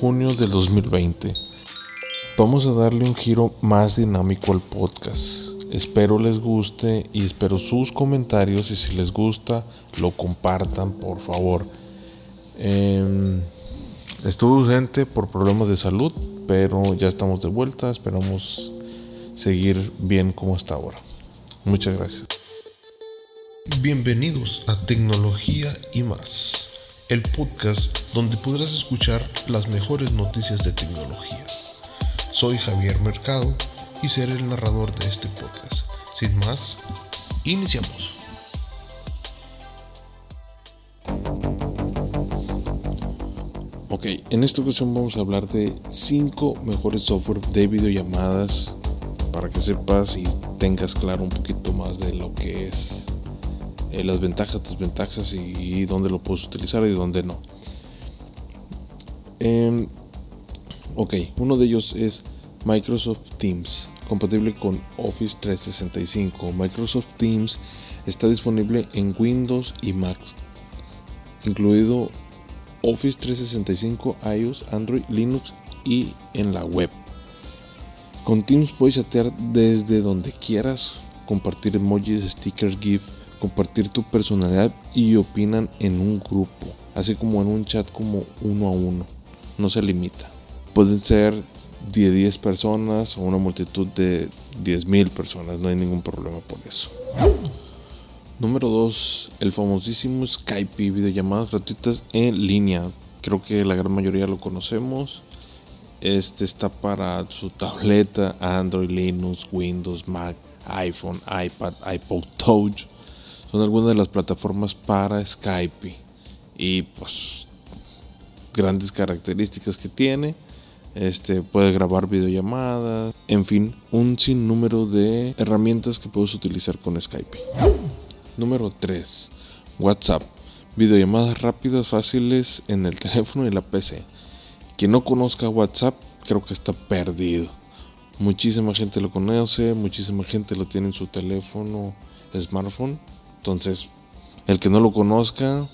junio del 2020. Vamos a darle un giro más dinámico al podcast. Espero les guste y espero sus comentarios y si les gusta lo compartan por favor. Eh, estuve ausente por problemas de salud, pero ya estamos de vuelta. Esperamos seguir bien como hasta ahora. Muchas gracias. Bienvenidos a Tecnología y más, el podcast donde podrás escuchar las mejores noticias de tecnología. Soy Javier Mercado y seré el narrador de este podcast. Sin más, iniciamos. Ok, en esta ocasión vamos a hablar de 5 mejores software de videollamadas para que sepas y tengas claro un poquito más de lo que es eh, las ventajas, desventajas y, y, dónde lo puedes utilizar y dónde no. Eh, ok, uno de ellos es Microsoft Teams, compatible con Office 365. Microsoft Teams está disponible en Windows y Mac, incluido Office 365, iOS, Android, Linux y en la web. Con Teams puedes chatear desde donde quieras, compartir emojis, stickers, GIF, compartir tu personalidad y opinan en un grupo, así como en un chat como uno a uno. No se limita. Pueden ser de 10 personas o una multitud de 10.000 personas, no hay ningún problema por eso. Número 2, el famosísimo Skype, videollamadas gratuitas en línea. Creo que la gran mayoría lo conocemos. Este está para su tableta, Android, Linux, Windows, Mac, iPhone, iPad, iPod Touch. Son algunas de las plataformas para Skype. Y pues grandes características que tiene. Este puede grabar videollamadas, en fin, un sinnúmero de herramientas que puedes utilizar con Skype. Número 3. WhatsApp. Videollamadas rápidas, fáciles en el teléfono y la PC. Quien no conozca WhatsApp, creo que está perdido. Muchísima gente lo conoce, muchísima gente lo tiene en su teléfono, smartphone. Entonces, el que no lo conozca,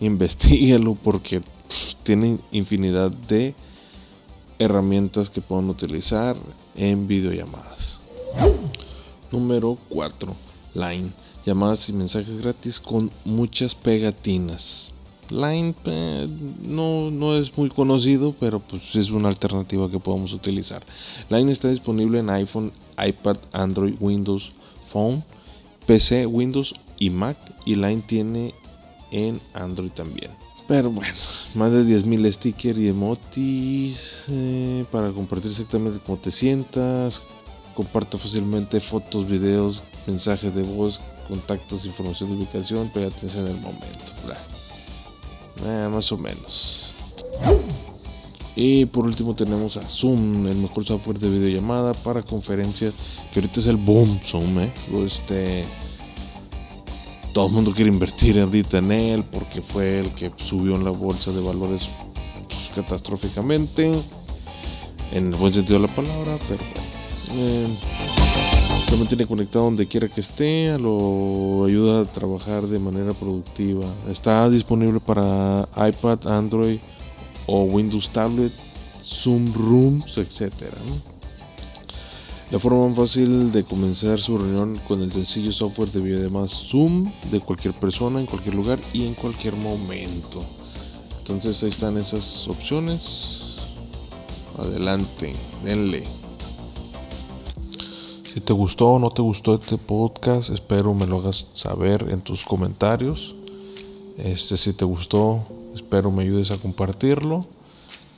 investiguelo porque pff, tiene infinidad de herramientas que pueden utilizar en videollamadas. Número 4. Line. Llamadas y mensajes gratis con muchas pegatinas. Line eh, no, no es muy conocido, pero pues es una alternativa que podemos utilizar. Line está disponible en iPhone, iPad, Android, Windows Phone, PC, Windows y Mac. Y Line tiene en Android también. Pero bueno, más de 10.000 stickers y emotis eh, para compartir exactamente como te sientas. Comparte fácilmente fotos, videos, mensajes de voz, contactos, información de ubicación, pégate en el momento. Más o menos. Y por último tenemos a Zoom, el mejor software de videollamada para conferencias, que ahorita es el boom Zoom, eh. Este, todo el mundo quiere invertir ahorita en él porque fue el que subió en la bolsa de valores pues, catastróficamente, en el buen sentido de la palabra, pero. Eh, se mantiene conectado donde quiera que esté, lo ayuda a trabajar de manera productiva. Está disponible para iPad, Android o Windows Tablet, Zoom Rooms, etc. La forma más fácil de comenzar su reunión con el sencillo software de videollamadas Zoom de cualquier persona, en cualquier lugar y en cualquier momento. Entonces ahí están esas opciones. Adelante, denle. Si te gustó o no te gustó este podcast, espero me lo hagas saber en tus comentarios. Este, si te gustó, espero me ayudes a compartirlo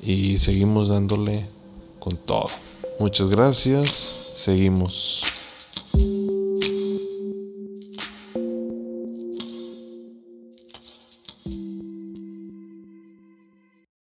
y seguimos dándole con todo. Muchas gracias. Seguimos.